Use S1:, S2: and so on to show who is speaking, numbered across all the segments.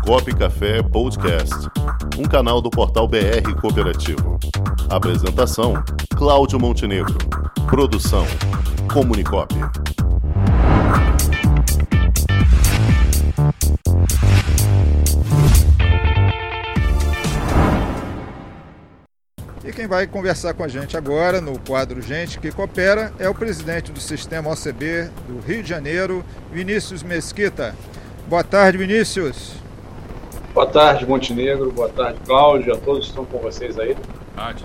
S1: Comunicop Café Podcast, um canal do portal BR Cooperativo. Apresentação: Cláudio Montenegro. Produção: Comunicop.
S2: E quem vai conversar com a gente agora no quadro Gente que Coopera é o presidente do Sistema OCB do Rio de Janeiro, Vinícius Mesquita. Boa tarde, Vinícius.
S3: Boa tarde, Montenegro. Boa tarde, Cláudio. A todos que estão com vocês aí.
S2: Tarde.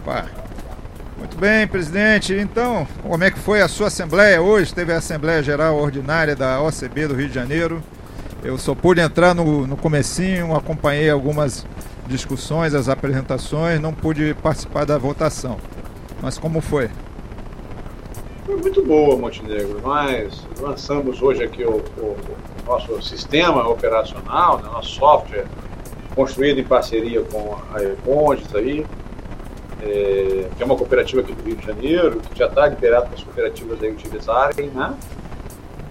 S2: Opa. Muito bem, presidente. Então, como é que foi a sua assembleia hoje? Teve a Assembleia Geral Ordinária da OCB do Rio de Janeiro. Eu só pude entrar no, no comecinho, acompanhei algumas discussões, as apresentações, não pude participar da votação. Mas como foi?
S3: Foi muito boa, Montenegro. Nós lançamos hoje aqui o, o nosso sistema operacional, né, nosso software, construído em parceria com a Econdes aí, é, que é uma cooperativa aqui do Rio de Janeiro, que já está liberado para as cooperativas aí utilizarem, né?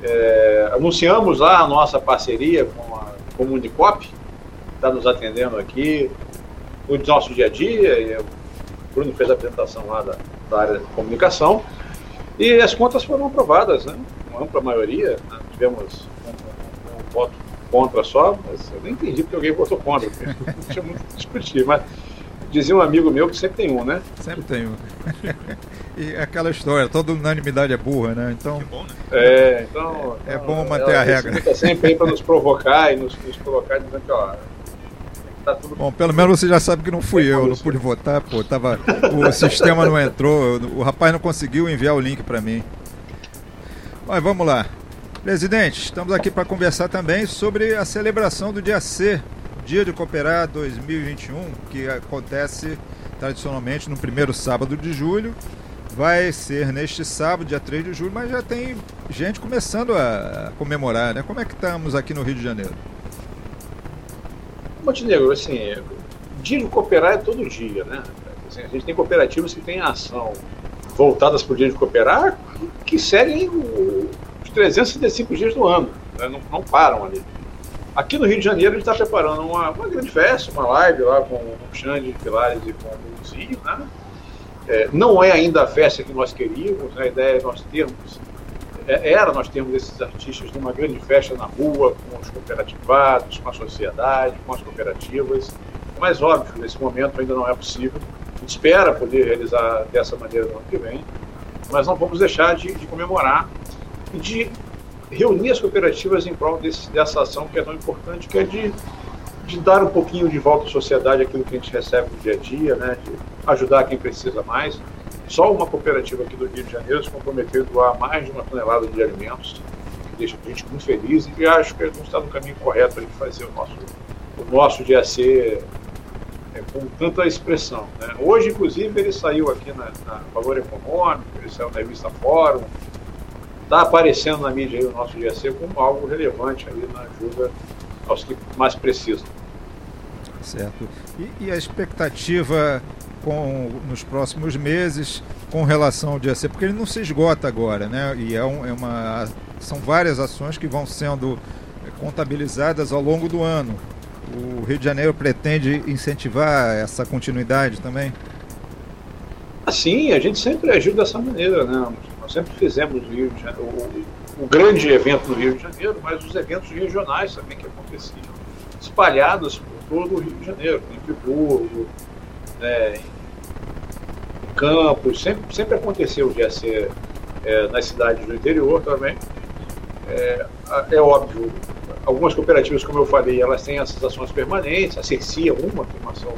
S3: É, anunciamos lá a nossa parceria com a Comunicop, está nos atendendo aqui no nosso dia a dia. o Bruno fez a apresentação lá da, da área de comunicação. E as contas foram aprovadas, né? Com ampla maioria. Né? Tivemos voto contra só, mas eu nem entendi porque alguém votou contra. Não tinha muito que discutir. Mas dizia um amigo meu que sempre tem um, né?
S2: Sempre tem um. e aquela história, toda unanimidade é burra, né? Então.
S3: Bom, né? É, então.
S2: É, é bom manter a regra.
S3: Fica sempre aí para nos provocar e nos, nos colocar dizendo que, ó,
S2: Tá tudo... Bom, pelo menos você já sabe que não fui eu, não pude votar, pô, tava, o sistema não entrou, o rapaz não conseguiu enviar o link para mim. Mas vamos lá. Presidente, estamos aqui para conversar também sobre a celebração do dia C, Dia de Cooperar 2021, que acontece tradicionalmente no primeiro sábado de julho. Vai ser neste sábado, dia 3 de julho, mas já tem gente começando a comemorar, né? Como é que estamos aqui no Rio de Janeiro?
S3: Montenegro, assim, dia de cooperar é todo dia, né? Assim, a gente tem cooperativas que têm ação voltadas para o dia de cooperar que seguem os 365 dias do ano, né? não, não, param ali. Aqui no Rio de Janeiro a gente está preparando uma, uma, grande festa, uma live lá com o Xande Pilares e com o Luzinho, né? É, não é ainda a festa que nós queríamos, né? a ideia é nós termos é, era nós termos esses artistas numa grande festa na rua, com os cooperativados, com a sociedade, com as cooperativas. Mas, óbvio, nesse momento ainda não é possível. A gente espera poder realizar dessa maneira no ano que vem, mas não vamos deixar de, de comemorar de reunir as cooperativas em prol desse, dessa ação que é tão importante, que é de, de dar um pouquinho de volta à sociedade aquilo que a gente recebe no dia a dia, né, de ajudar quem precisa mais. Só uma cooperativa aqui do Rio de Janeiro se comprometeu a doar mais de uma tonelada de alimentos, que deixa a gente muito feliz e acho que a gente está no caminho correto para fazer o nosso, o nosso DAC é, com tanta expressão. Né? Hoje, inclusive, ele saiu aqui na, na, Valor Econômico, ele saiu na revista Fórum, está aparecendo na mídia aí o nosso DAC como algo relevante aí na ajuda aos que mais precisam.
S2: Certo. E, e a expectativa com, nos próximos meses com relação ao DAC, porque ele não se esgota agora, né? E é, um, é uma, são várias ações que vão sendo contabilizadas ao longo do ano. O Rio de Janeiro pretende incentivar essa continuidade também?
S3: Sim, a gente sempre agiu dessa maneira, né? Sempre fizemos Rio de Janeiro, o, o grande evento no Rio de Janeiro, mas os eventos regionais também que aconteciam, espalhados por todo o Rio de Janeiro, em Friburgo, né, em campos, sempre, sempre aconteceu de ser é, nas cidades do interior também. É, é, óbvio, algumas cooperativas, como eu falei, elas têm essas ações permanentes, a CECI é uma, que é ação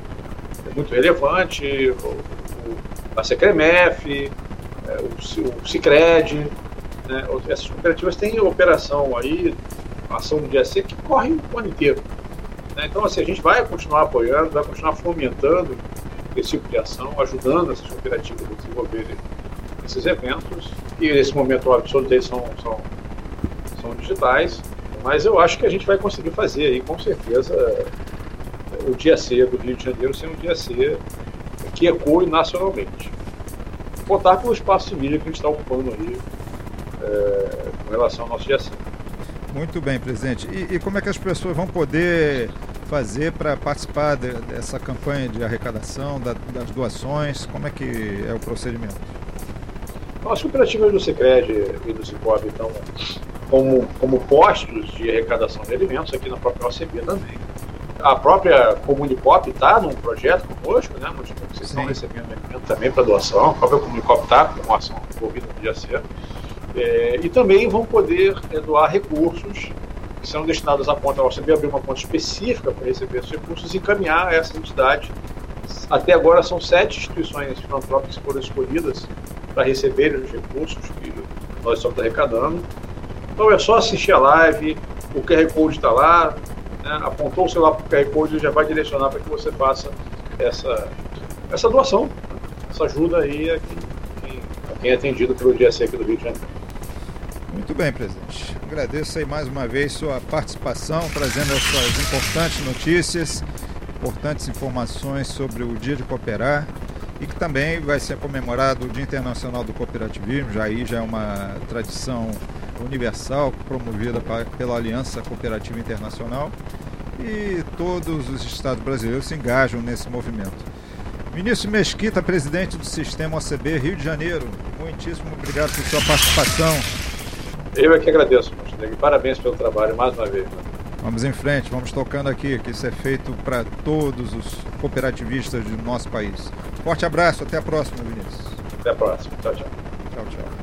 S3: muito relevante, a Secremef, o, Cicred, né, essas cooperativas têm operação aí, ação do dia C que corre o ano inteiro. Né? Então, assim, a gente vai continuar apoiando, vai continuar fomentando esse tipo de ação, ajudando essas cooperativas a desenvolverem esses eventos. E nesse momento, óbvio, são, são, são digitais, mas eu acho que a gente vai conseguir fazer aí, com certeza, o dia C do Rio de Janeiro ser um dia C que ecoe nacionalmente. Contar com o espaço de mídia que a gente está ocupando aí é, com relação ao nosso dia.
S2: Muito bem, presidente. E, e como é que as pessoas vão poder fazer para participar de, dessa campanha de arrecadação, da, das doações? Como é que é o procedimento?
S3: As cooperativas do Sicredi e do Cicobi estão como, como postos de arrecadação de alimentos aqui na própria OCB também. A própria Comunicop está num projeto conosco, né? Vocês estão recebendo alimento também para doação, a própria Comunicop está com ação envolvida no dia ser. É, e também vão poder é, doar recursos que serão destinados à ponta. A OCB abrir uma conta específica para receber esses recursos e encaminhar a essa entidade. Até agora são sete instituições filantrópicas que foram escolhidas para receberem os recursos que nós estamos arrecadando. Então é só assistir a live, o QR Code está lá, né? apontou o celular para o QR Code e já vai direcionar para que você faça essa, essa doação, essa ajuda aí a quem, a quem é atendido pelo DSE aqui do Rio de Janeiro.
S2: Muito bem, presidente. Agradeço aí mais uma vez sua participação, trazendo essas importantes notícias, importantes informações sobre o Dia de Cooperar e que também vai ser comemorado o Dia Internacional do Cooperativismo, já aí já é uma tradição universal promovida pela Aliança Cooperativa Internacional e todos os estados brasileiros se engajam nesse movimento. Ministro Mesquita, presidente do Sistema OCB Rio de Janeiro, muitíssimo obrigado por sua participação.
S3: Eu é que agradeço, Montenegro. Parabéns pelo trabalho mais uma vez.
S2: Vamos em frente, vamos tocando aqui, que isso é feito para todos os cooperativistas do nosso país. Forte abraço, até a próxima, Vinícius.
S3: Até a próxima. Tchau, tchau. Tchau,
S4: tchau.